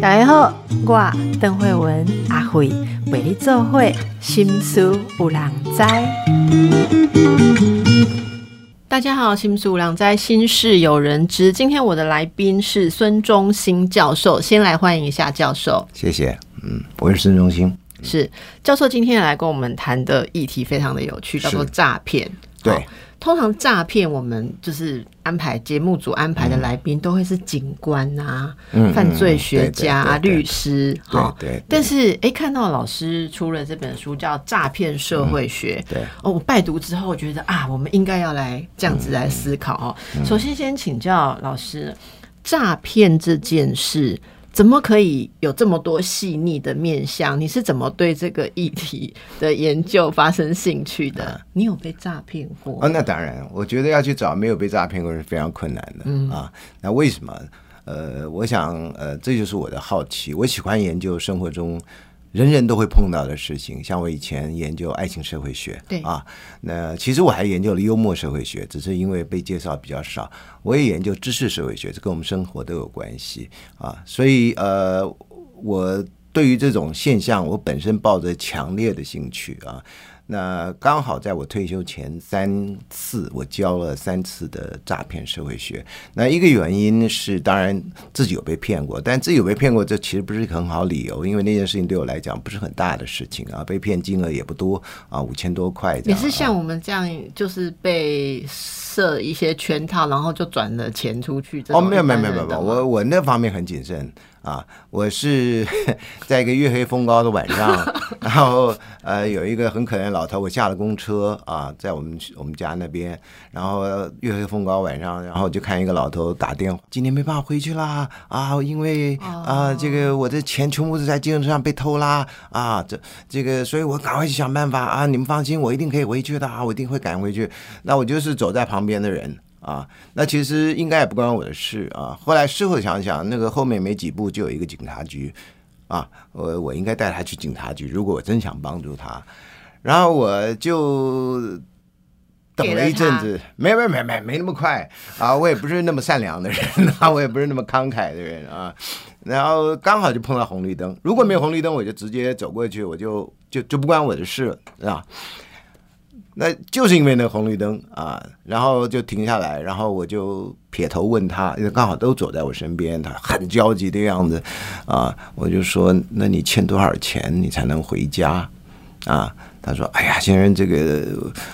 大家好，我邓慧文阿慧为你做会心思有人知。大家好，心思有人知，心事有人知。今天我的来宾是孙中兴教授，先来欢迎一下教授。谢谢，嗯，我是孙中兴。是教授今天来跟我们谈的议题非常的有趣，叫做诈骗。对。通常诈骗，我们就是安排节目组安排的来宾都会是警官啊、犯罪学家、律师，哈。对。但是，哎，看到老师出了这本书叫《诈骗社会学》，对。哦，我拜读之后觉得啊，我们应该要来这样子来思考哦。首先，先请教老师，诈骗这件事。怎么可以有这么多细腻的面相？你是怎么对这个议题的研究发生兴趣的？你有被诈骗过？啊，那当然，我觉得要去找没有被诈骗过是非常困难的啊。那为什么？呃，我想，呃，这就是我的好奇。我喜欢研究生活中。人人都会碰到的事情，像我以前研究爱情社会学，对啊，那其实我还研究了幽默社会学，只是因为被介绍比较少。我也研究知识社会学，这跟我们生活都有关系啊，所以呃，我对于这种现象，我本身抱着强烈的兴趣啊。那刚好在我退休前三次，我教了三次的诈骗社会学。那一个原因是，当然自己有被骗过，但自己有被骗过，这其实不是一个很好理由，因为那件事情对我来讲不是很大的事情啊，被骗金额也不多啊，五千多块。也是像我们这样，就是被设一些圈套，然后就转了钱出去。哦，没有没有没有没有，我我那方面很谨慎。啊，我是 在一个月黑风高的晚上，然后呃，有一个很可怜的老头，我下了公车啊，在我们我们家那边，然后月黑风高晚上，然后就看一个老头打电话，今天没办法回去啦啊，因为啊，这个我的钱全部是在自行车上被偷啦啊，这这个，所以我赶快去想办法啊，你们放心，我一定可以回去的啊，我一定会赶回去。那我就是走在旁边的人。啊，那其实应该也不关我的事啊。后来事后想想，那个后面没几步就有一个警察局，啊，我我应该带他去警察局。如果我真想帮助他，然后我就等了一阵子，没没没没没那么快啊，我也不是那么善良的人 啊，我也不是那么慷慨的人啊。然后刚好就碰到红绿灯，如果没有红绿灯，我就直接走过去，我就就就不关我的事了，是吧？那就是因为那红绿灯啊，然后就停下来，然后我就撇头问他，因为刚好都走在我身边，他很焦急的样子，啊，我就说，那你欠多少钱你才能回家？啊？他说：“哎呀，先生，这个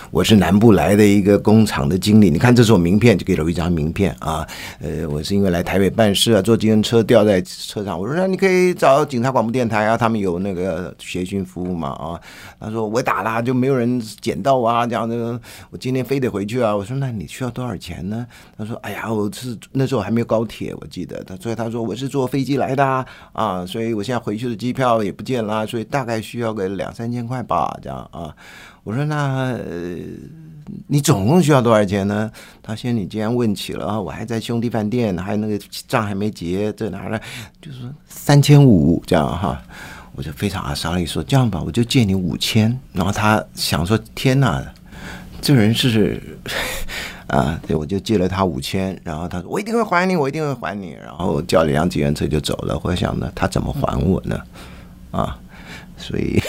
我是南部来的一个工厂的经理，你看这是我名片，就给了我一张名片啊。呃，我是因为来台北办事啊，坐自行车掉在车上。我说那你可以找警察广播电台啊，他们有那个协讯服务嘛啊。他说我打了就没有人捡到啊，这样的，我今天非得回去啊。我说那你需要多少钱呢？他说哎呀，我是那时候还没有高铁，我记得他，所以他说我是坐飞机来的啊，所以我现在回去的机票也不见了，所以大概需要个两三千块吧，这样。”啊，我说那呃你总共需要多少钱呢？他说你既然问起了，我还在兄弟饭店，还有那个账还没结，这哪呢？就是三千五这样哈，我就非常啊，沙利说这样吧，我就借你五千。然后他想说天哪，这人是 啊，对，我就借了他五千。然后他说我一定会还你，我一定会还你。然后叫了辆自行车就走了。我想呢，他怎么还我呢？啊，所以。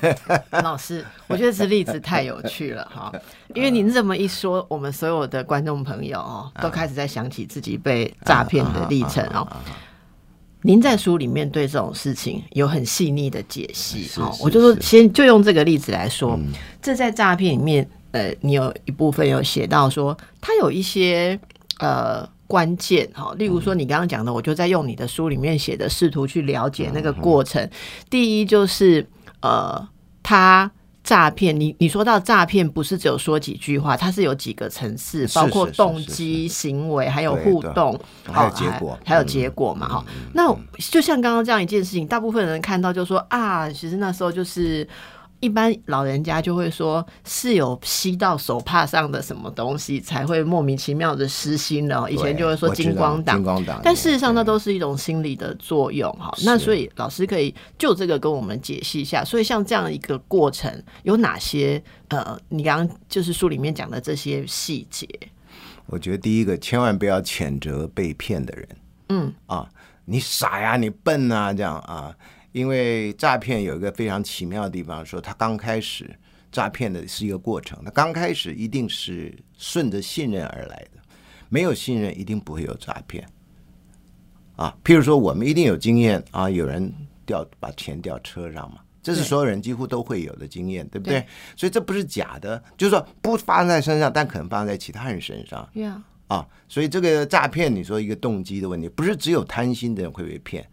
老师，我觉得这例子太有趣了哈，因为您这么一说，我们所有的观众朋友哦，都开始在想起自己被诈骗的历程哦。您在书里面对这种事情有很细腻的解析哦，我就说先就用这个例子来说，这在诈骗里面，呃，你有一部分有写到说，它有一些呃关键哈，例如说你刚刚讲的，我就在用你的书里面写的，试图去了解那个过程。第一就是。呃，他诈骗你，你说到诈骗，不是只有说几句话，它是有几个层次，包括动机、行为，还有互动，还有结果，还有结果嘛？哈，那就像刚刚这样一件事情，大部分人看到就说啊，其实那时候就是。一般老人家就会说是有吸到手帕上的什么东西才会莫名其妙的失心了。以前就会说金光党，但事实上那都是一种心理的作用哈。那所以老师可以就这个跟我们解析一下。所以像这样一个过程有哪些？呃，你刚刚就是书里面讲的这些细节。我觉得第一个千万不要谴责被骗的人。嗯啊，你傻呀，你笨啊，这样啊，因为诈骗有一个非常奇妙的地方，说他刚开始诈骗的是一个过程，他刚开始一定是顺着信任而来的，没有信任一定不会有诈骗。啊，譬如说我们一定有经验啊，有人掉把钱掉车上嘛，这是所有人几乎都会有的经验，对不对？对所以这不是假的，就是说不发生在身上，但可能发生在其他人身上。呀，啊，所以这个诈骗，你说一个动机的问题，不是只有贪心的人会被骗，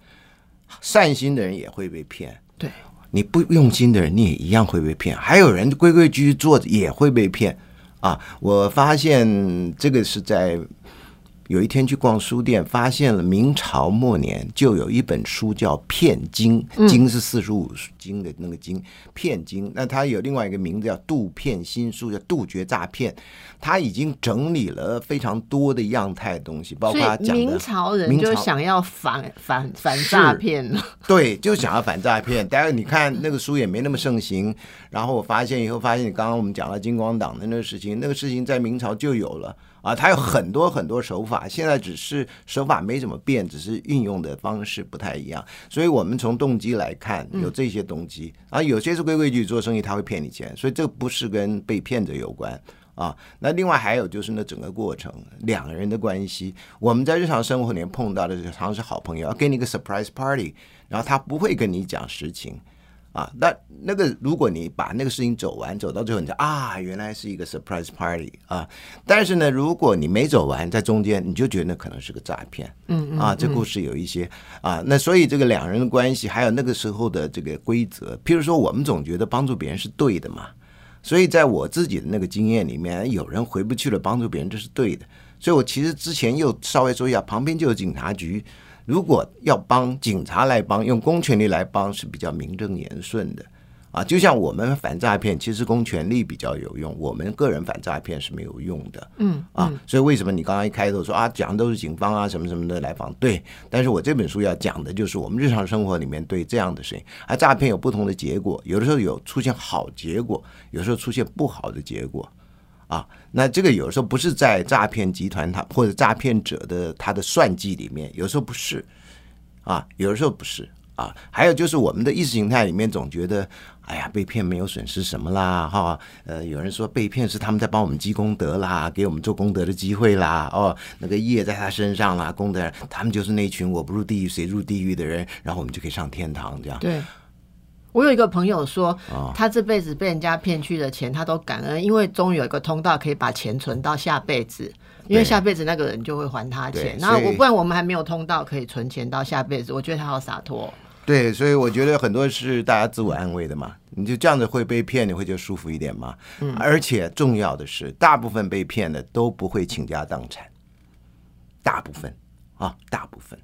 善心的人也会被骗。对，你不用心的人，你也一样会被骗。还有人规规矩矩做也会被骗啊！我发现这个是在有一天去逛书店，发现了明朝末年就有一本书叫《骗经》，经是四书五经的那个经，骗经。那它有另外一个名字叫《杜骗新书》，叫杜绝诈骗。它已经整理了非常多的样态的东西，包括它讲的明朝人就想要反反反诈骗了。对，就想要反诈骗。但是你看那个书也没那么盛行。然后我发现以后，发现你刚刚我们讲了金光党的那个事情，那个事情在明朝就有了啊，它有很多很多手法，现在只是手法没怎么变，只是运用的方式不太一样。所以我们从动机来看，有这些动机啊，有些是规规矩矩做生意，他会骗你钱，所以这不是跟被骗者有关。啊，那另外还有就是那整个过程，两个人的关系，我们在日常生活里面碰到的常常是好朋友，要给你一个 surprise party，然后他不会跟你讲实情，啊，那那个如果你把那个事情走完，走到最后，你就啊，原来是一个 surprise party 啊，但是呢，如果你没走完，在中间，你就觉得那可能是个诈骗，嗯啊，这故事有一些啊，那所以这个两人的关系，还有那个时候的这个规则，譬如说，我们总觉得帮助别人是对的嘛。所以在我自己的那个经验里面，有人回不去了，帮助别人这是对的。所以我其实之前又稍微说一下，旁边就有警察局，如果要帮警察来帮，用公权力来帮是比较名正言顺的啊。就像我们反诈骗，其实公权力比较有用，我们个人反诈骗是没有用的。嗯啊，所以为什么你刚刚一开头说啊，讲的都是警方啊什么什么的来访？对，但是我这本书要讲的就是我们日常生活里面对这样的事情，而诈骗有不同的结果，有的时候有出现好结果，有时候出现不好的结果。啊，那这个有时候不是在诈骗集团他或者诈骗者的他的算计里面，有时候不是，啊，有时候不是啊。还有就是我们的意识形态里面总觉得，哎呀，被骗没有损失什么啦，哈，呃，有人说被骗是他们在帮我们积功德啦，给我们做功德的机会啦，哦，那个业在他身上啦，功德，他们就是那群我不入地狱谁入地狱的人，然后我们就可以上天堂这样。对。我有一个朋友说，啊他这辈子被人家骗去的钱，他都感恩，因为终于有一个通道可以把钱存到下辈子，因为下辈子那个人就会还他钱。那我不然我们还没有通道可以存钱到下辈子，我觉得他好洒脱哦。对，所以我觉得很多是大家自我安慰的嘛，你就这样子会被骗，你会觉得舒服一点嘛。嗯，而且重要的是，大部分被骗的都不会倾家荡产，大部分啊，大部分。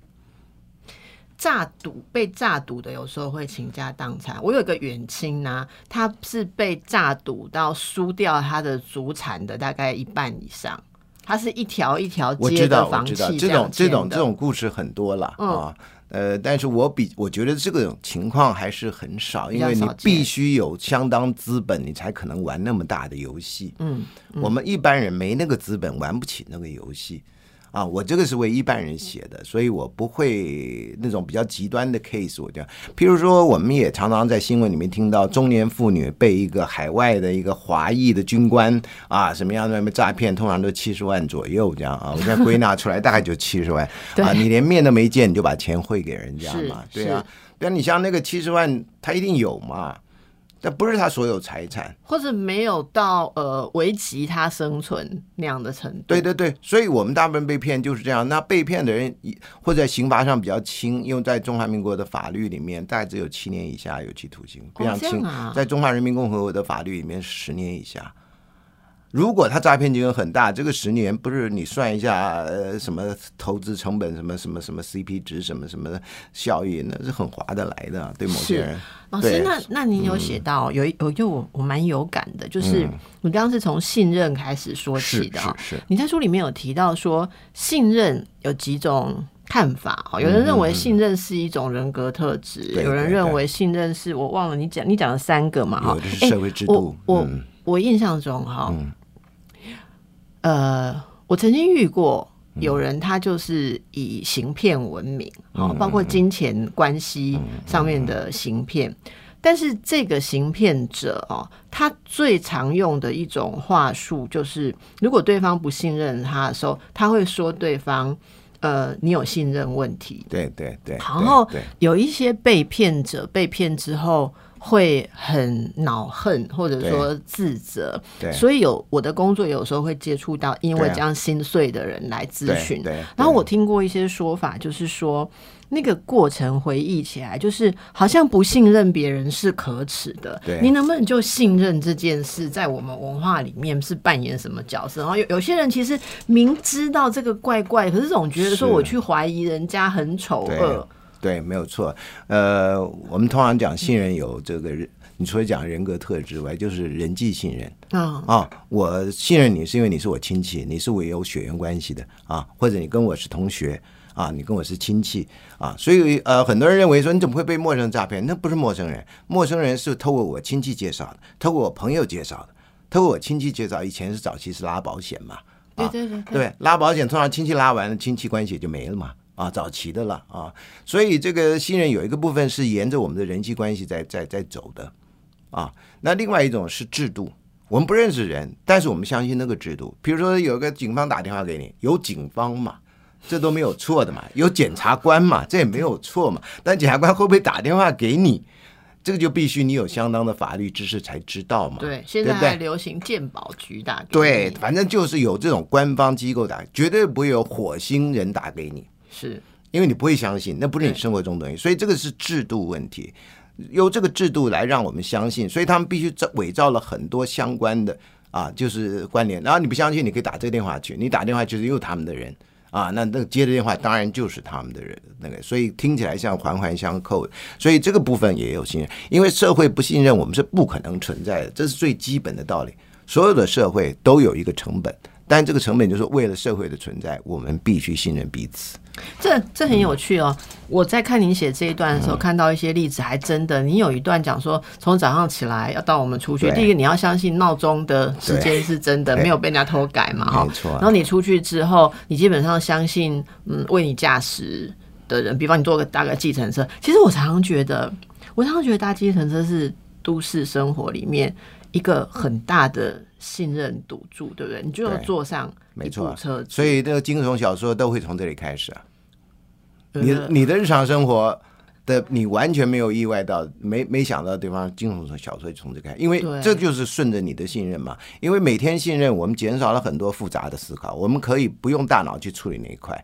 诈赌被诈赌的有时候会倾家荡产。我有一个远亲呐、他是被诈赌到输掉他的祖产的大概一半以上。他是一条一条我知道，接的房我知道，契这种这样签的种这种故事很多了、嗯啊。呃，但是我比我觉得这个情况还是很少，因为你必须有相当资本，你才可能玩那么大的游戏。嗯，我们一般人没那个资本，玩不起那个游戏。啊，我这个是为一般人写的，所以我不会那种比较极端的 case。我讲，譬如说，我们也常常在新闻里面听到中年妇女被一个海外的一个华裔的军官啊，什么样的诈骗，通常都七十万左右这样啊。我现在归纳出来，大概就七十万 啊。你连面都没见，你就把钱汇给人家嘛？对啊是，对啊。你像那个七十万，他一定有嘛？但不是他所有财产。或者没有到呃危及他生存那样的程度。对对对，所以我们大部分被骗就是这样。那被骗的人，或者刑罚上比较轻，因为在中华民国的法律里面，大概只有七年以下有期徒刑，非常轻。啊在中华人民共和国的法律里面，十年以下。如果他诈骗金额很大，这个十年不是你算一下，呃，什么投资成本，什么什么什么 CP 值，什么什么效益，那是很划得来的，对某些人。老师，那那您有写到、有一有就我我蛮有感的，就是嗯你刚刚是从信任开始说起的啊、是是，你在书里面有提到说，信任有几种看法哈，有人认为信任是一种人格特质，对有人认为信任是我忘了你讲你讲了三个嘛哈。有的是社会制我度我、嗯。我印象中哈，呃，我曾经遇过有人，他就是以行骗闻名，哦，包括金钱关系上面的行骗。但是这个行骗者哦，他最常用的一种话术就是，如果对方不信任他的时候，他会说对方，呃，你有信任问题。对对对。然后有一些被骗者被骗之后。会很恼恨，或者说自责，所以有我的工作有时候会接触到因为这样心碎的人来咨询。然后我听过一些说法，就是说那个过程回忆起来，就是好像不信任别人是可耻的。你能不能就信任这件事，在我们文化里面是扮演什么角色？然后有有些人其实明知道这个怪怪，可是总觉得说我去怀疑人家很丑恶。对，没有错。呃，我们通常讲信任有这个人，你除了讲人格特质外，就是人际信任啊啊！我信任你是因为你是我亲戚，你是我有血缘关系的啊，或者你跟我是同学啊，你跟我是亲戚啊，所以呃，很多人认为说你怎么会被陌生人诈骗？那不是陌生人，陌生人是透过我亲戚介绍的，透过我朋友介绍的，透过我亲戚介绍。以前是早期是拉保险嘛，对对对对，拉保险通常亲戚拉完了，亲戚关系也就没了嘛。啊，早期的了啊，所以这个新人有一个部分是沿着我们的人际关系在在在走的啊。那另外一种是制度，我们不认识人，但是我们相信那个制度。比如说有个警方打电话给你，有警方嘛，这都没有错的嘛。有检察官嘛，这也没有错嘛。但检察官会不会打电话给你，这个就必须你有相当的法律知识才知道嘛。对，现在还流行鉴宝局打。对，反正就是有这种官方机构打，绝对不会有火星人打给你。是，因为你不会相信，那不是你生活中的东西，所以这个是制度问题，由这个制度来让我们相信，所以他们必须造伪造了很多相关的啊，就是关联。然后你不相信，你可以打这个电话去，你打电话就是又他们的人啊，那那接的电话当然就是他们的人，那个所以听起来像环环相扣，所以这个部分也有信任，因为社会不信任我们是不可能存在的，这是最基本的道理。所有的社会都有一个成本。但这个成本就是为了社会的存在，我们必须信任彼此。这这很有趣哦！我在看您写这一段的时候，看到一些例子，还真的。你有一段讲说，从早上起来要到我们出去，第一个你要相信闹钟的时间是真的，没有被人家偷改嘛？哈，没错。然后你出去之后，你基本上相信，嗯，为你驾驶的人，比方你坐个大个计程车。其实我常常觉得，我常常觉得搭计程车是都市生活里面一个很大的。信任赌注，对不对？你就要坐上没错车，所以这个惊悚小说都会从这里开始啊。你你的日常生活的你完全没有意外到，没没想到对方惊悚小说从这开，因为这就是顺着你的信任嘛。因为每天信任，我们减少了很多复杂的思考，我们可以不用大脑去处理那一块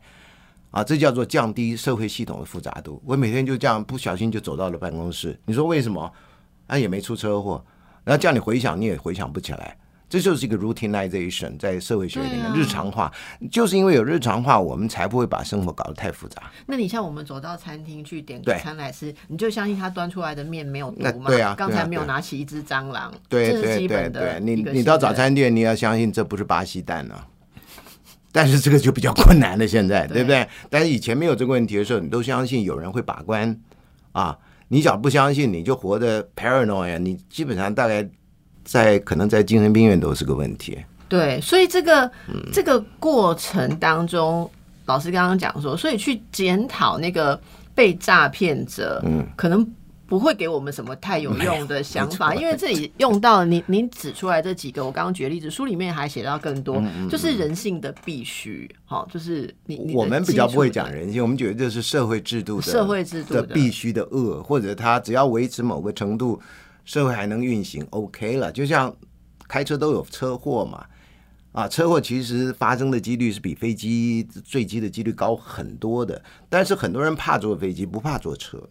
啊，这叫做降低社会系统的复杂度。我每天就这样不小心就走到了办公室，你说为什么？啊，也没出车祸，然后叫你回想，你也回想不起来。这就是一个 routinization，在社会学里面日常化，就是因为有日常化，我们才不会把生活搞得太复杂。那你像我们走到餐厅去点个餐来吃，你就相信他端出来的面没有毒吗？对啊，刚才没有拿起一只蟑螂，对对对对，你你到早餐店，你要相信这不是巴西蛋呢。但是这个就比较困难了，现在对不对？但是以前没有这个问题的时候，你都相信有人会把关啊。你只要不相信，你就活得 paranoid，你基本上大概。在可能在精神病院都是个问题。对，所以这个这个过程当中，老师刚刚讲说，所以去检讨那个被诈骗者，嗯，可能。不会给我们什么太有用的想法，因为这里用到您您指出来这几个，我刚刚举例子，书里面还写到更多，就是人性的必须，好，就是你我们比较不会讲人性，我们觉得这是社会制度的社会制度的必须的恶，或者他只要维持某个程度，社会还能运行，OK 了。就像开车都有车祸嘛，啊，车祸其实发生的几率是比飞机坠机的几率高很多的，但是很多人怕坐飞机，不怕坐车。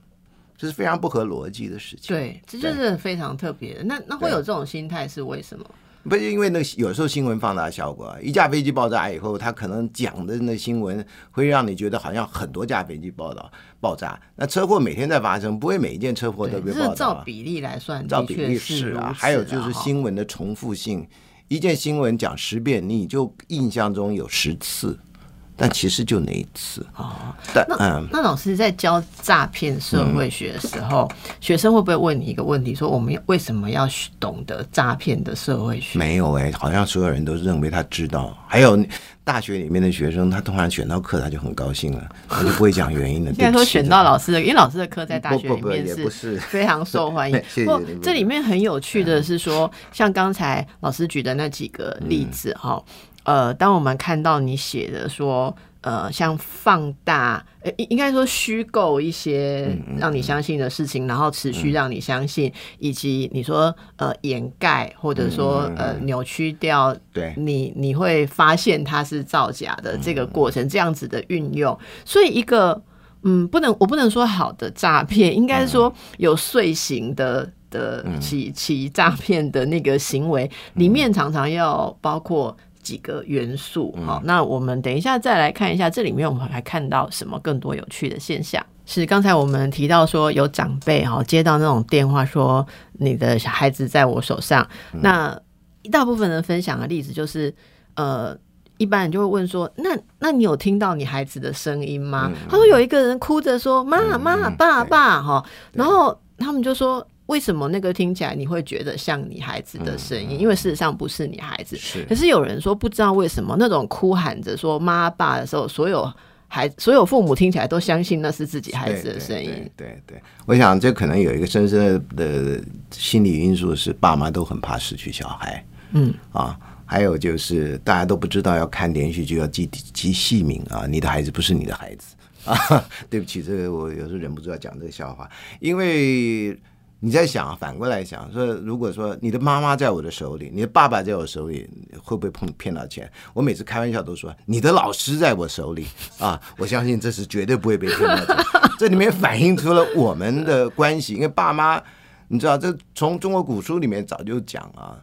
这是非常不合逻辑的事情。对，这就是非常特别的。那那会有这种心态是为什么？不是因为那有时候新闻放大效果，一架飞机爆炸以后，他可能讲的那新闻会让你觉得好像很多架飞机报道爆炸。那车祸每天在发生，不会每一件车祸都被报道。照比例来算，照比例是啊。还有就是新闻的重复性，一件新闻讲十遍，你就印象中有十次。但其实就那一次。啊，但嗯，那老师在教诈骗社会学的时候，学生会不会问你一个问题，说我们为什么要懂得诈骗的社会学？没有哎、好像所有人都认为他知道。还有大学里面的学生，他突然选到课，他就很高兴了，他就不会讲原因了。应该说选到老师的，因为老师的课在大学里面是 非常受欢迎不你，这里面很有趣的是说，像刚才老师举的那几个例子嗯哈，呃，当我们看到你写的说。呃，像放大，呃，应应该说虚构一些嗯让你相信的事情，然后持续让你相信，以及你说呃掩盖或者说呃扭曲掉嗯对。你你会发现它是造假的这个过程，这样子的运用，所以一个嗯，不能我不能说好的诈骗，应该说有遂行的的起起诈骗的那个行为里面，常常要包括。几个元素，好，那我们等一下再来看一下，这里面我们还看到什么更多有趣的现象？是刚才我们提到说有长辈哈接到那种电话说你的小孩子在我手上，那一大部分人分享的例子就是呃。一般人就会问说：“那那你有听到你孩子的声音吗？”他说有一个人哭着说：“妈妈，爸爸。”哈，然后他们就说：“为什么那个听起来你会觉得像你孩子的声音？因为事实上不是你孩子。是可是有人说不知道为什么那种哭喊着说妈爸的时候，所有孩所有父母听起来都相信那是自己孩子的声音。对对对，我想这可能有一个深深的的心理因素，是爸妈都很怕失去小孩。嗯啊，还有就是大家都不知道要看连续剧要记记戏名啊，你的孩子不是你的孩子啊。对不起，这个我有时候忍不住要讲这个笑话，因为。你在想，反过来想，说如果说你的妈妈在我的手里，你的爸爸在我手里，会不会碰骗到钱？我每次开玩笑都说，你的老师在我手里 啊，我相信这是绝对不会被骗到钱。这里面反映出了我们的关系，因为爸妈，你知道，这从中国古书里面早就讲啊，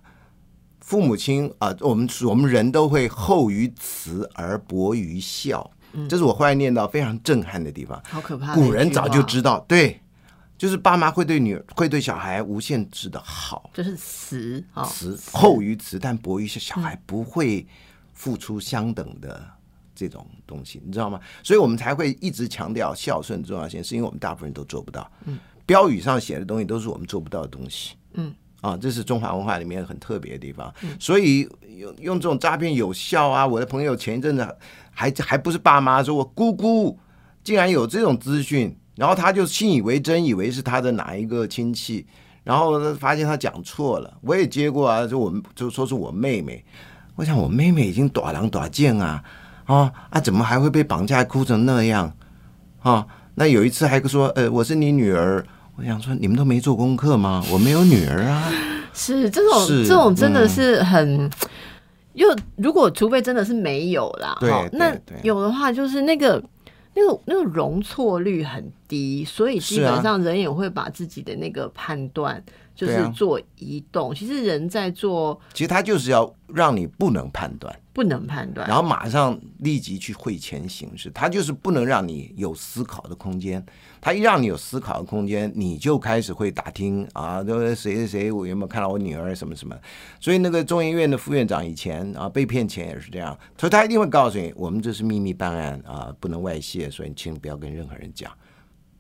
父母亲啊，我们我们人都会厚于慈而薄于孝，这是我后来念到非常震撼的地方。好可怕！古人早就知道，对，就是爸妈会对女儿会对小孩无限制的好，就是慈哦，慈厚于慈，但薄于孝，小孩不会付出相等的这种东西，你知道吗？所以我们才会一直强调孝顺的重要性，是因为我们大部分人都做不到。嗯，标语上写的东西都是我们做不到的东西。嗯。啊，这是中华文化里面很特别的地方，所以用用这种诈骗有效啊！我的朋友前一阵子还还不是爸妈说我姑姑竟然有这种资讯，然后他就信以为真，以为是他的哪一个亲戚，然后呢发现他讲错了。我也接过啊，就我们就说是我妹妹，我想我妹妹已经短狼短剑啊，啊啊，怎么还会被绑架哭成那样啊？那有一次还说，呃，我是你女儿。我想说，你们都没做功课吗？我没有女儿啊。是这种是这种真的是很。又如果除非真的是没有啦，对那有的话就是那个那个那个容错率很低，所以基本上人也会把自己的那个判断就是做移动。其实人在做其实他就是要让你不能判断，不能判断，然后马上立即去会前行事，他就是不能让你有思考的空间。他一让你有思考的空间，你就开始会打听啊，这谁谁谁，我有没有看到我女儿什么什么？所以那个中研院的副院长以前啊被骗钱也是这样，所以他一定会告诉你，我们这是秘密办案啊，不能外泄，所以你请不要跟任何人讲。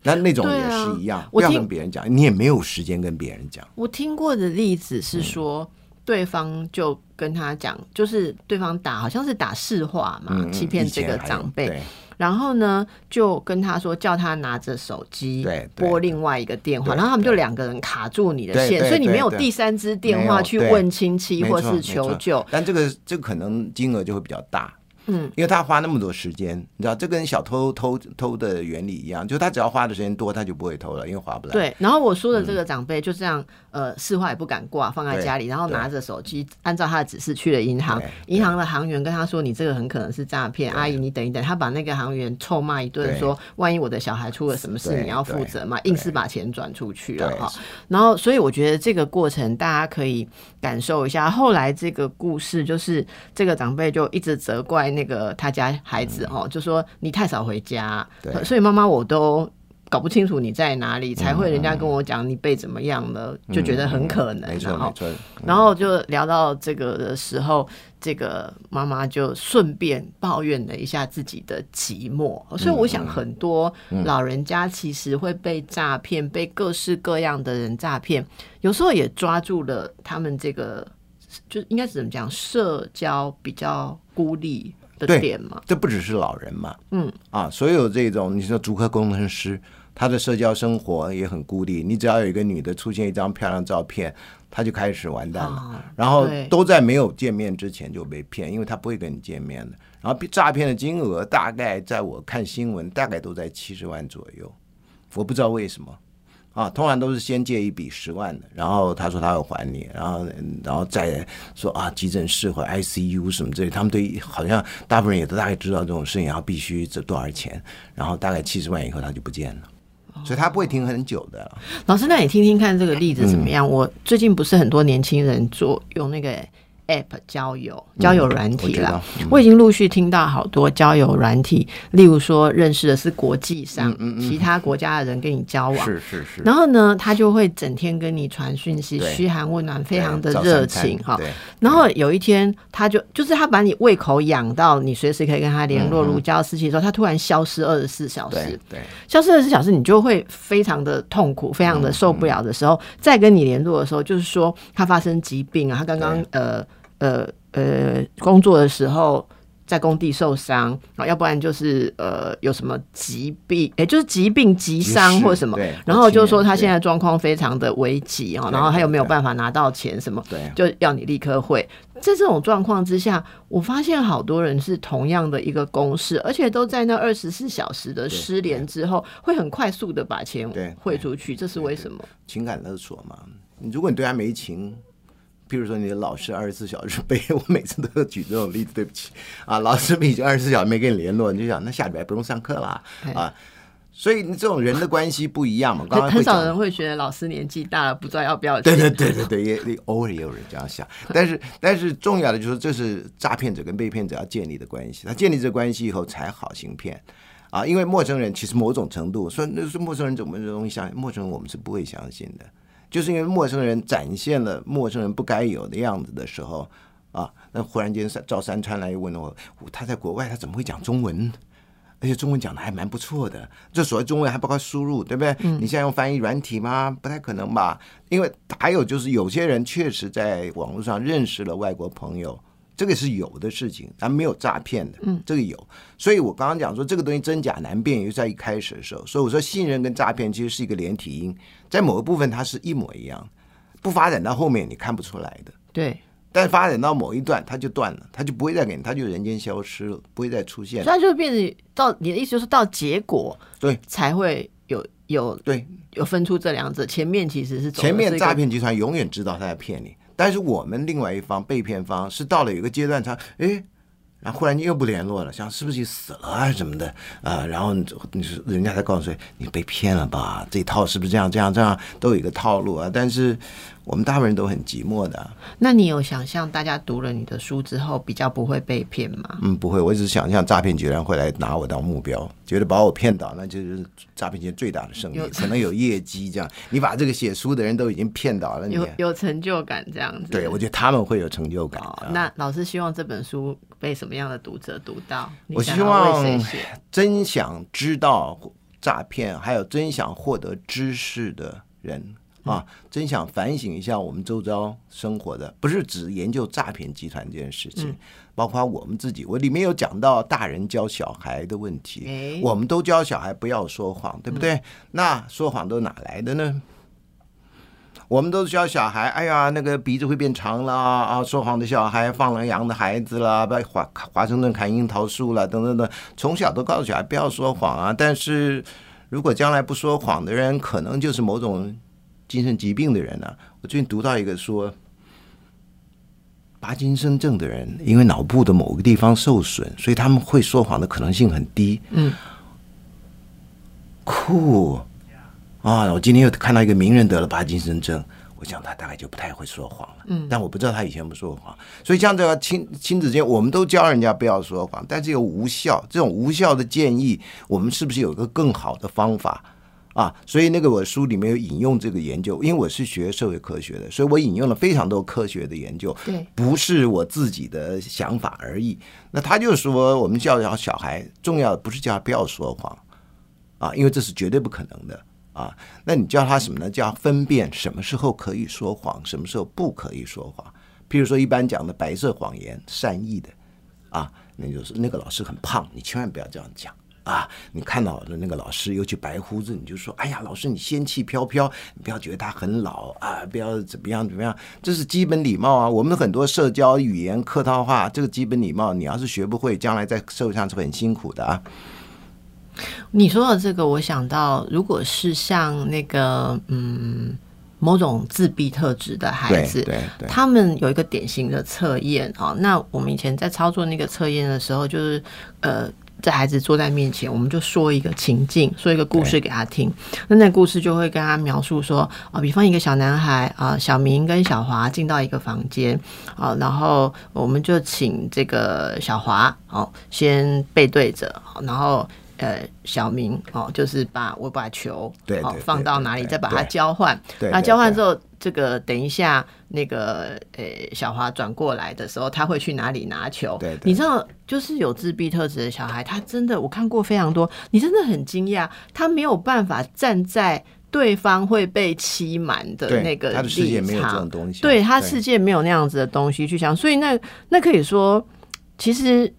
那那种也是一样，不要跟别人讲，你也没有时间跟别人讲。我听过的例子嗯是说，对方就跟他讲，就是对方打好像是打市话嘛，嗯，欺骗这个长辈，然后呢就跟他说，叫他拿着手机拨另外一个电话，然后他们就两个人卡住你的线，所以你没有第三支电话去问亲戚或是求救。但这个这个可能金额就会比较大，嗯，因为他花那么多时间，你知道，这跟小偷偷偷的原理一样，就是他只要花的时间多，他就不会偷了，因为划不来。对，然后我说的这个长辈就这样，呃，市话也不敢挂，放在家里，然后拿着手机，按照他的指示去了银行。银行的行员跟他说：“你这个很可能是诈骗，阿姨你等一等。”他把那个行员臭骂一顿，说：“万一我的小孩出了什么事，你要负责嘛？”硬是把钱转出去了哈。然后，所以我觉得这个过程大家可以感受一下。后来这个故事就是这个长辈就一直责怪那个他家孩子哦，就说你太少回家，对所以妈妈我都。搞不清楚你在哪里，才会人家跟我讲你被怎么样了，就觉得很可能。没错。然后就聊到这个的时候，这个妈妈就顺便抱怨了一下自己的寂寞。所以我想，很多老人家其实会被诈骗，被各式各样的人诈骗，有时候也抓住了他们这个，就应该是怎么讲，社交比较孤立。的点嘛，这不只是老人嘛，嗯啊，所有这种你说足科工程师，他的社交生活也很孤立。你只要有一个女的出现一张漂亮照片，他就开始完蛋了。然后都在没有见面之前就被骗，因为他不会跟你见面的。然后诈骗的金额大概在我看新闻，大概都在七十万左右，我不知道为什么。啊，通常都是先借一笔十万的，然后他说他会还你，然后然后再说啊，急诊室或 ICU 什么之类，他们对好像大部分人也都大概知道这种事情，然后必须这多少钱，然后大概七十万以后他就不见了，所以他不会停很久的。老师，那你听听看这个例子怎么样？我最近不是很多年轻人做用那个。App 交友交友软体了，我已经陆续听到好多交友软体，例如说认识的是国际上其他国家的人跟你交往，是是是，然后呢，他就会整天跟你传讯息，嘘寒问暖，非常的热情哈。然后有一天，他就就是他把你胃口养到你随时可以跟他联络如胶似漆的时候，他突然消失二十四小时，对，消失二十四小时，你就会非常的痛苦，非常的受不了的时候，再跟你联络的时候，就是说他发生疾病啊，他刚刚呃。呃呃，工作的时候在工地受伤啊，要不然就是呃有什么疾病，哎，就是疾病急伤或什么，然后就说他现在状况非常的危急啊，然后他又没有办法拿到钱什么，对，就要你立刻汇。在这种状况之下，我发现好多人是同样的一个公式，而且都在那二十四小时的失联之后，会很快速的把钱汇出去，这是为什么？情感勒索嘛，你如果你对他没情。譬如说，你的老师二十四小时背，我每次都要举这种例子。对不起啊，老师已经二十四小时没跟你联络，你就想那下礼拜不用上课啦啊。所以你这种人的关系不一样嘛。刚刚很少人会觉得老师年纪大了，不知道要不要。对 对对对对，也偶尔也有人这样想。但是但是重要的就是，这是诈骗者跟被骗者要建立的关系。他建立这关系以后才好行骗啊。因为陌生人其实某种程度说那是陌生人怎么这东西相信陌生人，我们是不会相信的。就是因为陌生人展现了陌生人不该有的样子的时候，啊，那忽然间赵三川来问我，他在国外他怎么会讲中文？而且中文讲的还蛮不错的，这所谓中文还包括输入，对不对？你现在用翻译软体吗？不太可能吧？因为还有就是有些人确实在网络上认识了外国朋友。这个是有的事情，咱没有诈骗的，嗯，这个有，所以我刚刚讲说这个东西真假难辨，也就在一开始的时候，所以我说信任跟诈骗其实是一个连体婴，在某个部分它是一模一样，不发展到后面你看不出来的，对，但发展到某一段它就断了，它就不会再给你，它就人间消失了，不会再出现，所以它就变成到你的意思就是到结果对。才会有有对。有分出这两者，前面其实是前面诈骗集团永远知道他在骗你。但是我们另外一方被骗方是到了有一个阶段，他哎，然后忽然间又不联络了，想是不是死了啊什么的啊？然后你是人家才告诉你，你被骗了吧？这套是不是这样这样这样都有一个套路啊？但是。我们大部分人都很寂寞的。那你有想象大家读了你的书之后比较不会被骗吗？嗯，不会。我只是想象诈骗集团会来拿我当目标，觉得把我骗倒，那就是诈骗集团最大的胜利，可能有业绩这样。你把这个写书的人都已经骗倒了，有 有成就感这样子。对，我觉得他们会有成就感。那老师希望这本书被什么样的读者读到？我希望真想知道诈骗，还有真想获得知识的人。啊，真想反省一下我们周遭生活的，不是只研究诈骗集团这件事情，包括我们自己。我里面有讲到大人教小孩的问题，我们都教小孩不要说谎，对不对？那说谎都哪来的呢？我们都教小孩，哎呀，那个鼻子会变长了啊，说谎的小孩，放了羊的孩子了，把华华盛顿砍樱桃树了，等等等，从小都告诉小孩不要说谎啊。但是如果将来不说谎的人，可能就是某种。精神疾病的人呢？我最近读到一个说，帕金森症的人因为脑部的某个地方受损，所以他们会说谎的可能性很低。嗯，酷啊！我今天又看到一个名人得了帕金森症，我想他大概就不太会说谎了。嗯，但我不知道他以前不说谎，所以像这个亲亲子间，我们都教人家不要说谎，但是又无效。这种无效的建议，我们是不是有一个更好的方法？啊，所以那个我书里面有引用这个研究，因为我是学社会科学的，所以我引用了非常多科学的研究，对，不是我自己的想法而已。那他就说，我们教养小孩，重要的不是叫他不要说谎啊，因为这是绝对不可能的啊。那你教他什么呢？叫分辨什么时候可以说谎，什么时候不可以说谎。譬如说，一般讲的白色谎言，善意的啊，那就是那个老师很胖，你千万不要这样讲。啊，你看到的那个老师尤其白胡子，你就说：“哎呀，老师你仙气飘飘，你不要觉得他很老啊，不要怎么样怎么样，这是基本礼貌啊。我们很多社交语言客套话，这个基本礼貌，你要是学不会，将来在社会上是很辛苦的啊。”你说的这个，我想到，如果是像那个嗯某种自闭特质的孩子，他们有一个典型的测验啊。那我们以前在操作那个测验的时候，就是呃。在孩子坐在面前，我们就说一个情境，说一个故事给他听。那那故事就会跟他描述说啊，比方一个小男孩啊，小明跟小华进到一个房间啊，然后我们就请这个小华哦先背对着，然后。呃，小明哦，就是把我把球对放到哪里，再把它交换。那交换之后，这个等一下那个呃小华转过来的时候，他会去哪里拿球？对，你知道，就是有自闭特质的小孩，他真的我看过非常多，你真的很惊讶，他没有办法站在对方会被欺瞒的那个立场，对他世界没有那样子的东西去想，所以那那可以说，其实。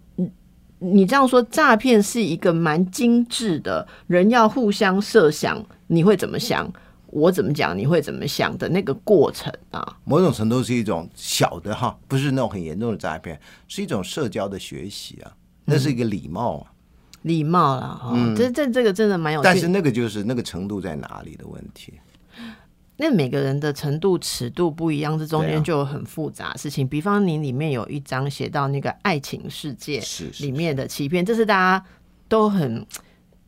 你这样说，诈骗是一个蛮精致的，人要互相设想，你会怎么想？我怎么讲？你会怎么想的那个过程啊？某种程度是一种小的哈，不是那种很严重的诈骗，是一种社交的学习啊，那是一个礼貌啊，礼貌了哈。这这这个真的蛮有，但是那个就是那个程度在哪里的问题。那每个人的程度尺度不一样，这中间就有很复杂事情。比方你里面有一章写到那个爱情世界里面的欺骗，这是大家都很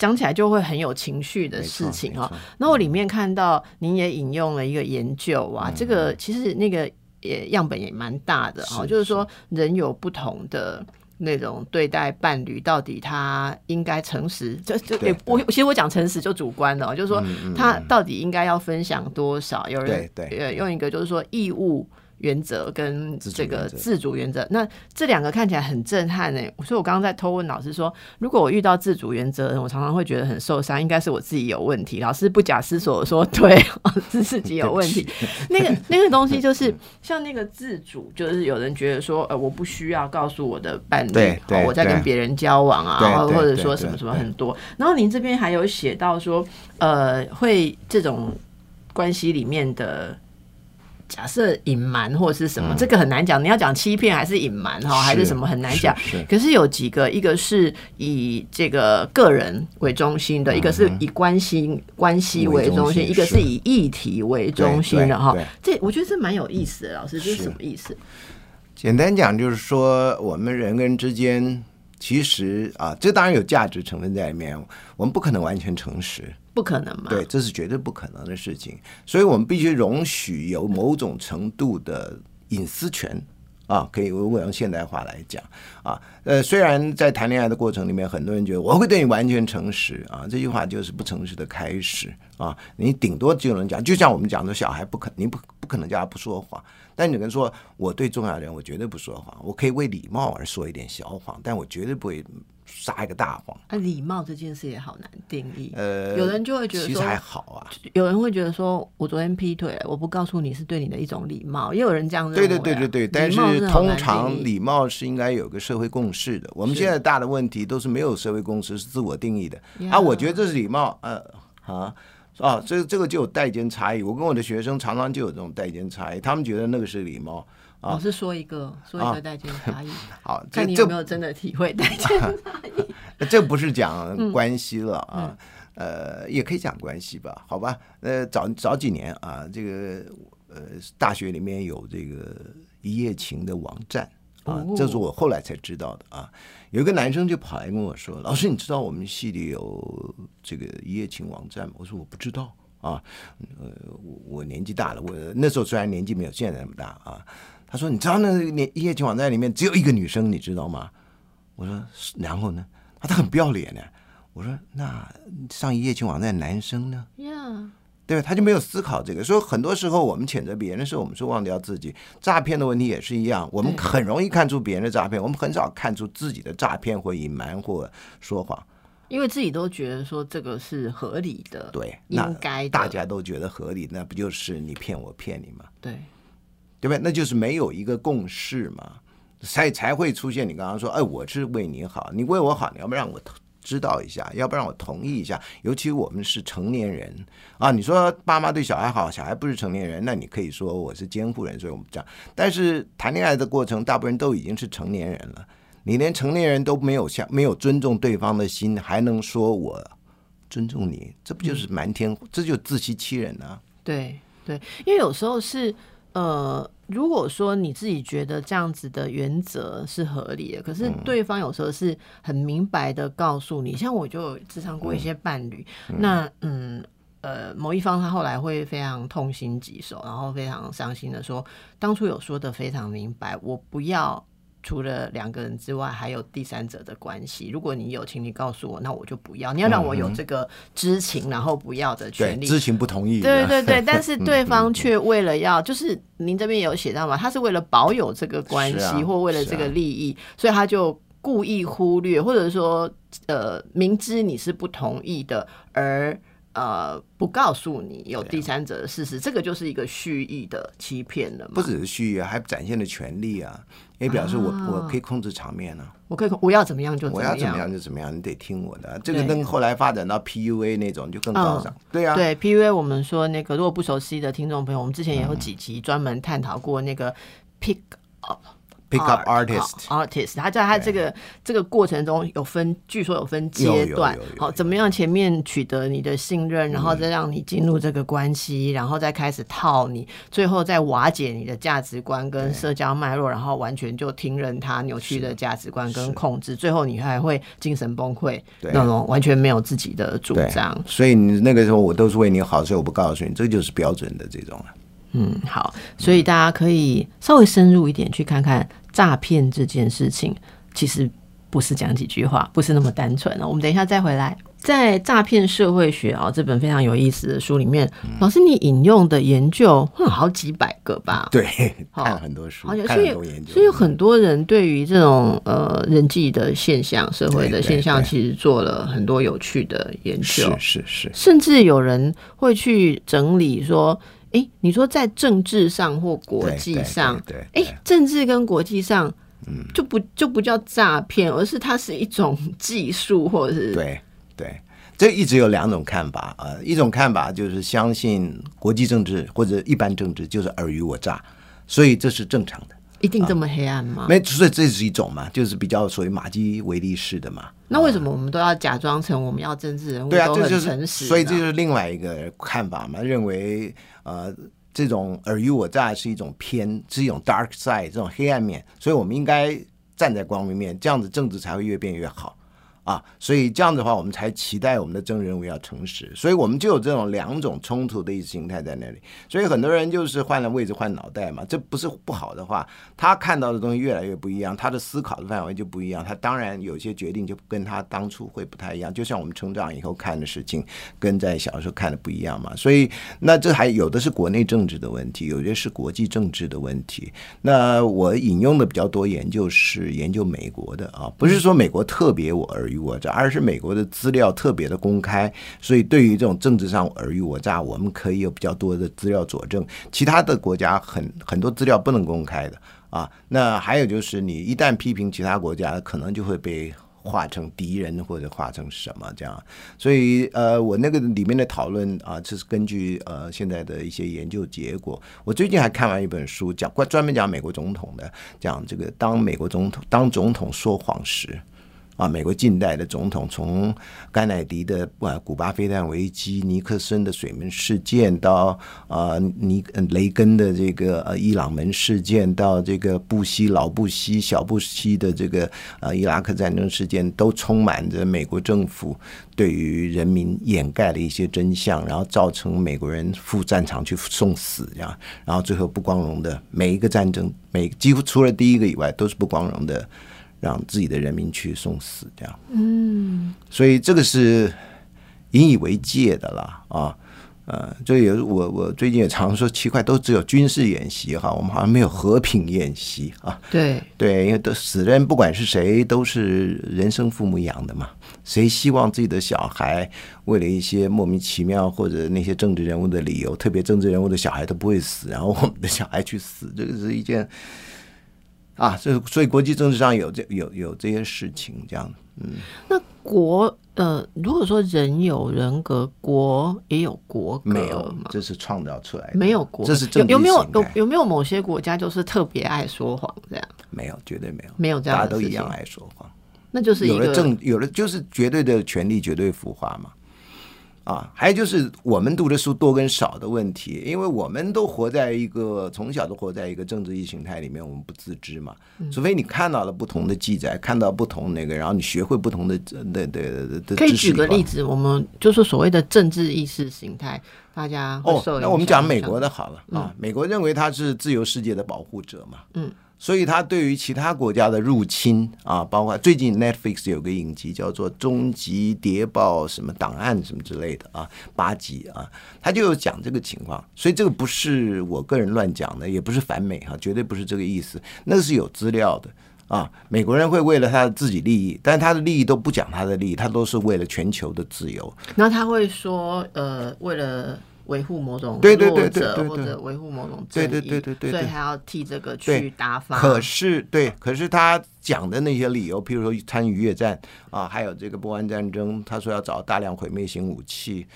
讲起来就会很有情绪的事情哈。那我里面看到您也引用了一个研究啊，这个其实那个也样本也蛮大的哈，就是说人有不同的。那种对待伴侣，到底他应该诚实？就就我其实我讲诚实就主观的，就是说他到底应该要分享多少？有人对用一个就是说义务。原则跟这个自主原则，那这两个看起来很震撼呢。所以我刚刚在偷问老师说，如果我遇到自主原则，我常常会觉得很受伤，应该是我自己有问题。老师不假思索说，对，是自己有问题。那个那个东西就 是像那个自主，就是有人觉得说，呃，我不需要告诉我的伴侣，我在跟别人交往啊，或者说什么什么很多。然后您这边还有写到说，呃，会这种关系里面的。假设隐瞒或者是什么，这个很难讲。你要讲欺骗还是隐瞒哈，还是什么很难讲。可是有几个，一个是以这个个人为中心的，一个是以关心关系为中心，一个是以议题为中心的哈。这我觉得这蛮有意思的，老师这是什么意思？简单讲就是说，我们人跟人之间，其实啊，这当然有价值成分在里面，我们不可能完全诚实。不可能嘛？对，这是绝对不可能的事情，所以我们必须容许有某种程度的隐私权啊，可以如果用现代化来讲啊。呃，虽然在谈恋爱的过程里面，很多人觉得我会对你完全诚实啊，这句话就是不诚实的开始啊。你顶多就能讲，就像我们讲的小孩不可，你不不可能叫他不说谎，但你能说我对重要的人我绝对不说谎，我可以为礼貌而说一点小谎，但我绝对不会。撒一个大谎啊！礼貌这件事也好难定义。呃，有人就会觉得其实还好啊。有人会觉得说，我昨天劈腿，我不告诉你是对你的一种礼貌。也有人这样认为。对对对对对，但是通常礼貌是应该有个社会共识的。我们现在大的问题都是没有社会共识，是自我定义的啊。我觉得这是礼貌，呃啊啊，这这个就有代间差异。我跟我的学生常常就有这种代间差异，他们觉得那个是礼貌。老师说一个，说一个代间差异。好，看你有没有真的体会代间差异。这不是讲关系了啊，呃，也可以讲关系吧？好吧，呃，早早几年啊，这个呃，大学里面有这个一夜情的网站啊，这是我后来才知道的啊。有一个男生就跑来跟我说：“老师，你知道我们系里有这个一夜情网站吗？”我说：“我不知道啊。”呃，我我年纪大了，我那时候虽然年纪没有现在那么大啊。他说：“你知道那个一夜情网站里面只有一个女生，你知道吗？”我说：“然后呢？”他很不要脸呢。我说：“那上一夜情网站男生呢？”对吧？他就没有思考这个，所以很多时候我们谴责别人的时候，我们是忘掉自己。诈骗的问题也是一样，我们很容易看出别人的诈骗，我们很少看出自己的诈骗或隐瞒或说谎。因为自己都觉得说这个是合理的，对，应该大家都觉得合理，那不就是你骗我骗你吗？对，对不对？那就是没有一个共识嘛，才才会出现你刚刚说，哎，我是为你好，你为我好，你要不让我知道一下，要不让我同意一下。尤其我们是成年人啊，你说爸妈对小孩好，小孩不是成年人，那你可以说我是监护人，所以我们这样。但是谈恋爱的过程，大部分人都已经是成年人了。你连成年人都没有像没有尊重对方的心，还能说我尊重你？这不就是瞒天？这就自欺欺人啊！对对，因为有时候是呃，如果说你自己觉得这样子的原则是合理的，可是对方有时候是很明白的告诉你，像我就有智商过一些伴侣，那嗯呃，某一方他后来会非常痛心疾首，然后非常伤心的说，当初有说的非常明白，我不要。除了两个人之外，还有第三者的关系。如果你有，请你告诉我，那我就不要。你要让我有这个知情，然后不要的权利。知情不同意。对对对，但是 对方却为了要，就是您这边有写到嘛，他是为了保有这个关系，或为了这个利益，所以他就故意忽略，或者说呃，明知你是不同意的，而。呃，不告诉你有第三者的事实，这个就是一个蓄意的欺骗了。不只是蓄意，还展现了权利啊，也表示我我可以控制场面呢。我可以，我要怎么样就我要怎么样就怎么样，你得听我的。这个跟后来发展到 PUA 那种就更高尚。对啊，对 PUA，我们说那个如果不熟悉的听众朋友，我们之前也有几集专门探讨过那个 pick up。Pickup artist，artist，他在他这个这个过程中有分，据说有分阶段，好，怎么样？前面取得你的信任，然后再让你进入这个关系，然后再开始套你，最后再瓦解你的价值观跟社交脉络，然后完全就听任他扭曲的价值观跟控制，最后你还会精神崩溃，那种完全没有自己的主张。所以你那个时候我都是为你好，所以我不告诉你，这就是标准的这种了。嗯，好，所以大家可以稍微深入一点去看看。诈骗这件事情其实不是讲几句话，不是那么单纯了。我们等一下再回来。在《诈骗社会学》啊这本非常有意思的书里面，老师你引用的研究会有好几百个吧？对，看了很多书，看很多研究。所以很多人对于这种呃人际的现象、社会的现象，其实做了很多有趣的研究。是是是，甚至有人会去整理说。哎，你说在政治上或国际上，对，哎，政治跟国际上，嗯，就不就不叫诈骗，而是它是一种技术，或者是对对，这一直有两种看法啊，一种看法就是相信国际政治或者一般政治就是尔虞我诈，所以这是正常的。一定这么黑暗吗？没，所以这是一种嘛，就是比较属于马基维利式的嘛。那为什么我们都要假装成我们要政治人物？对啊，这就是所以这就是另外一个看法嘛，认为呃这种尔虞我诈是一种偏，是一种 dark side 这种黑暗面，所以我们应该站在光明面，这样子政治才会越变越好。啊，所以这样子的话，我们才期待我们的政人物要诚实，所以我们就有这种两种冲突的意识形态在那里。所以很多人就是换了位置换脑袋嘛，这不是不好的话，他看到的东西越来越不一样，他的思考的范围就不一样，他当然有些决定就跟他当初会不太一样。就像我们成长以后看的事情，跟在小时候看的不一样嘛。所以那这还有的是国内政治的问题，有些是国际政治的问题。那我引用的比较多研究是研究美国的啊，不是说美国特别我而。我诈，而是美国的资料特别的公开，所以对于这种政治上尔虞我诈，我们可以有比较多的资料佐证。其他的国家很很多资料不能公开的啊。那还有就是，你一旦批评其他国家，可能就会被化成敌人或者化成什么这样。所以呃，我那个里面的讨论啊，这是根据呃现在的一些研究结果。我最近还看完一本书，讲关专门讲美国总统的，讲这个当美国总统当总统说谎时。啊，美国近代的总统，从甘乃迪的啊古巴飞弹危机、尼克森的水门事件，到啊尼雷根的这个呃伊朗门事件，到这个布希老布希小布希的这个啊伊拉克战争事件，都充满着美国政府对于人民掩盖的一些真相，然后造成美国人赴战场去送死，这样，然后最后不光荣的每一个战争，每几乎除了第一个以外，都是不光荣的。让自己的人民去送死，这样，嗯，所以这个是引以为戒的啦啊。呃，这有我我最近也常说奇怪，都只有军事演习哈，我们好像没有和平演习啊。对对，因为都死人不管是谁，都是人生父母养的嘛。谁希望自己的小孩为了一些莫名其妙或者那些政治人物的理由，特别政治人物的小孩都不会死，然后我们的小孩去死，这个是一件啊，这所以国际政治上有这有有这些事情这样。嗯，那国呃，如果说人有人格，国也有国格没有嘛，这是创造出来的，没有国，这是有有没有有有没有某些国家就是特别爱说谎这样？没有，绝对没有，没有这样大家都一样爱说谎。那就是有了政，有了就是绝对的权利，绝对腐化嘛。啊，还有就是我们读的书多跟少的问题，因为我们都活在一个从小都活在一个政治意识形态里面，我们不自知嘛。嗯除非你看到了不同的记载，看到不同那个，然后你学会不同的的的可以举个例子，我们就是所谓的政治意识形态，大家哦，那我们讲美国的好了啊，美国认为他是自由世界的保护者嘛，嗯，所以他对于其他国家的入侵啊，包括最近 Netflix 有个影集叫做《终极谍报》什么档案什么之类的啊，八集啊，他就有讲这个情况，所以这个不是我个人乱讲的，也不是反美哈、绝对不是这个意思，那是有资料的。啊，美国人会为了他的自己利益，但他的利益都不讲他的利益，他都是为了全球的自由。那他会说，呃，为了维护某种对对对弱者对或者维护某种正义，对对对对对对所以他要替这个去打法。可是对，可是他讲的那些理由，譬如说参与越战啊，还有这个波湾战争，他说要找大量毁灭性武器，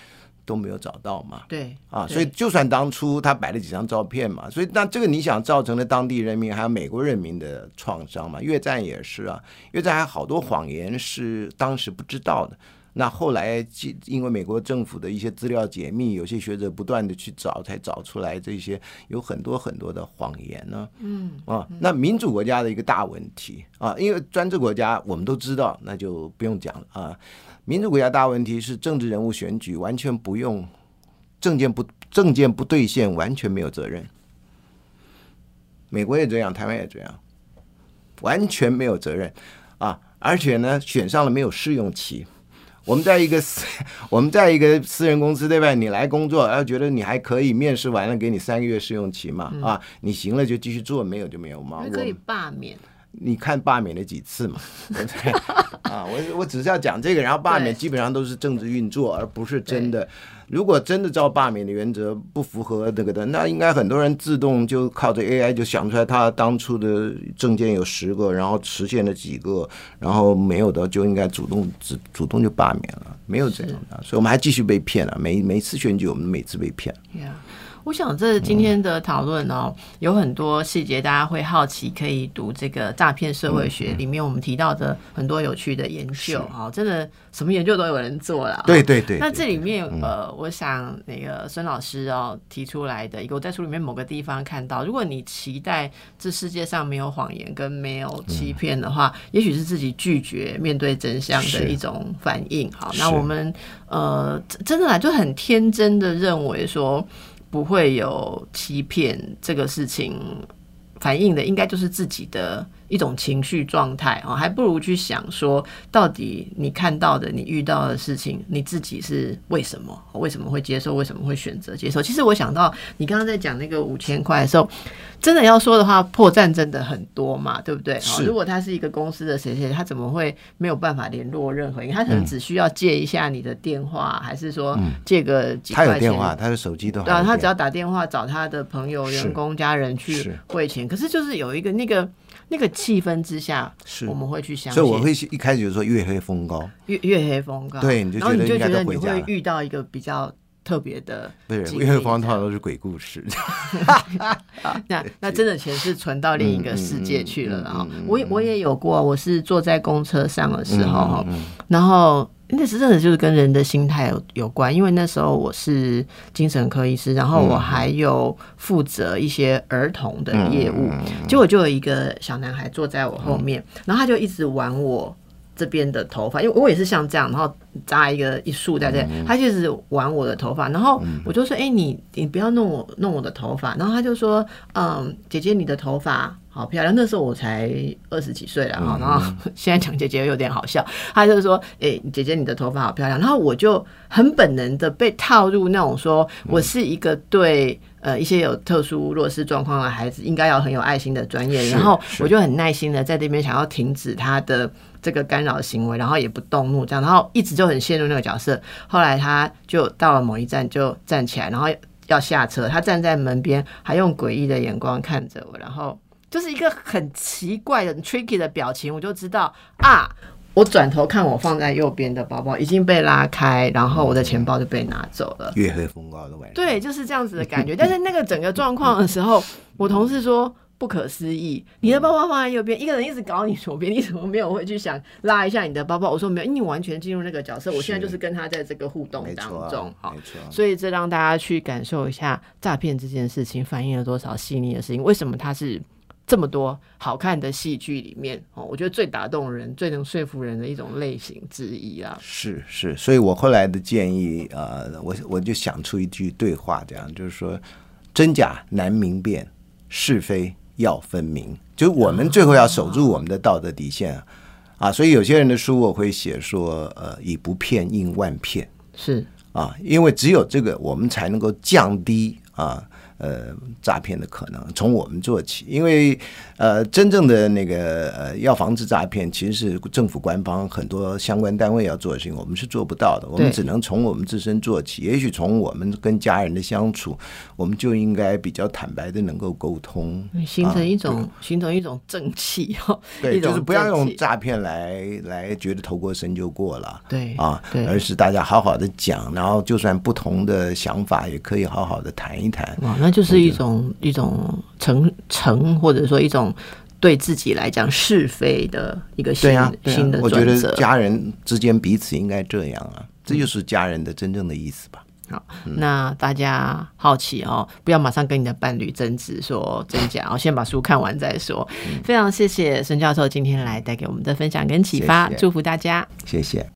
都没有找到嘛。对啊，所以就算当初他摆了几张照片嘛，所以那这个你想造成了当地人民还有美国人民的创伤嘛？越战也是啊，越战还有好多谎言是当时不知道的。那后来既因为美国政府的一些资料解密，有些学者不断的去找，才找出来这些有很多很多的谎言呢。嗯啊，那民主国家的一个大问题啊，因为专制国家我们都知道，那就不用讲了啊。民主国家大问题是政治人物选举完全不用证件不证件不兑现，完全没有责任。美国也这样，台湾也这样，完全没有责任啊！而且呢，选上了没有试用期。我们在一个私，我们在一个私人公司对吧？你来工作，然后觉得你还可以，面试完了给你三个月试用期嘛？啊，你行了就继续做，没有就没有嘛。还可以罢免。你看罢免了几次嘛？啊，我我只是要讲这个，然后罢免基本上都是政治运作，而不是真的。如果真的照罢免的原则不符合那个的，那应该很多人自动就靠着 AI 就想出来，他当初的证件有十个，然后实现了几个，然后没有的就应该主动主主动就罢免了，没有这样的，所以我们还继续被骗了。每每一次选举，我们每次被骗。Yeah. 我想这今天的讨论哦，有很多细节，大家会好奇，可以读这个诈骗社会嗯学里面我们提到的很多有趣的研究啊，真的什么研究都有人做了。对对对，那这里面呃，我想那个孙老师哦提出来的一个，我在书里面某个地方看到，如果你期待这世界上没有谎言跟没有欺骗的话，也许是自己拒绝面对真相的一种反应。好，那我们呃真真的来就很天真的认为说不会有欺骗这个事情。反映的应该就是自己的一种情绪状态啊，还不如去想说，到底你看到的、你遇到的事情，你自己是为什么？为什么会接受？为什么会选择接受？其实我想到你刚刚在讲那个五千块的时候，真的要说的话，破绽真的很多嘛，对不对？是如果他是一个公司的谁谁，他怎么会没有办法联络任何人？他可能只需要借一下你的电话，还是说借个几他块钱？有电话，他的手机都还对啊，他只要打电话找他的朋友、员工、家人去汇钱，可是就是有一个那个那个气氛之下，是。我们会去相信。所，以我会一开始就说月黑风高，月月黑风高，对你就然后你就觉得你会遇到一个比较特别的不是经历月黑风高通常都是鬼故事。那 那真的钱是存到另一个世界去了啦哈嗯嗯嗯嗯我也我也有过，我是坐在公车上的时候然后那是真的就是跟人的心态有有关，因为那时候我是精神科医师，然后我还有负责一些儿童的业务，结果就有一个小男孩坐在我后面，然后他就一直玩我。这边的头发，因为我也是像这样，然后扎一个一束在这，他就一直玩我的头发，然后我就说：“哎、你你不要弄我弄我的头发。”然后他就说：“嗯，姐姐，你的头发好漂亮。那时候我才二十几岁了哈，然后现在讲姐姐有点好笑，他就说，哎，姐姐你的头发好漂亮。然后我就很本能的被套入那种说我是一个对呃一些有特殊弱势状况的孩子应该要很有爱心的专业，然后我就很耐心的在这边想要停止他的这个干扰行为，然后也不动怒这样，然后一直就很陷入那个角色。后来他就到了某一站就站起来，然后。要下车，他站在门边，还用诡异的眼光看着我，然后就是一个很奇怪的 tricky 的表情，我就知道啊，我转头看我放在右边的包包已经被拉开，然后我的钱包就被拿走了。月黑风高的晚上，对，就是这样子的感觉。但是那个整个状况的时候，我同事说。不可思议！你的包包放在右边，一个人一直搞你左边，你怎么没有会去想拉一下你的包包？我说没有，因为你完全进入那个角色。我现在就是跟他在这个互动当中，好。所以这让大家去感受一下诈骗这件事情反映了多少细腻的事情。为什么它是这么多好看的戏剧里面哦？我觉得最打动人、最能说服人的一种类型之一啊。是是，所以我后来的建议呃，我我就想出一句对话，这样就是说：真假难明辨，是非。要分明，就我们最后要守住我们的道德底线啊！所以有些人的书我会写说，呃，以不骗应万骗，是啊，因为只有这个，我们才能够降低啊。呃，诈骗的可能从我们做起，因为呃，真正的那个呃，要防止诈骗，其实是政府官方很多相关单位要做的事情，我们是做不到的。我们只能从我们自身做起。也许从我们跟家人的相处，我们就应该比较坦白的能够沟通，形成一种形成一种正气哦。对，就是不要用诈骗来来觉得头过身就过了。对啊，对，而是大家好好的讲，然后就算不同的想法，也可以好好的谈一谈。那就是一种一种成成，或者说一种对自己来讲是非的一个新新的我觉得家人之间彼此应该这样啊，这就是家人的真正的意思吧。好，那大家好奇哦，不要马上跟你的伴侣争执说真假哦，先把书看完再说。非常谢谢孙教授今天来带给我们的分享跟启发，祝福大家，谢谢。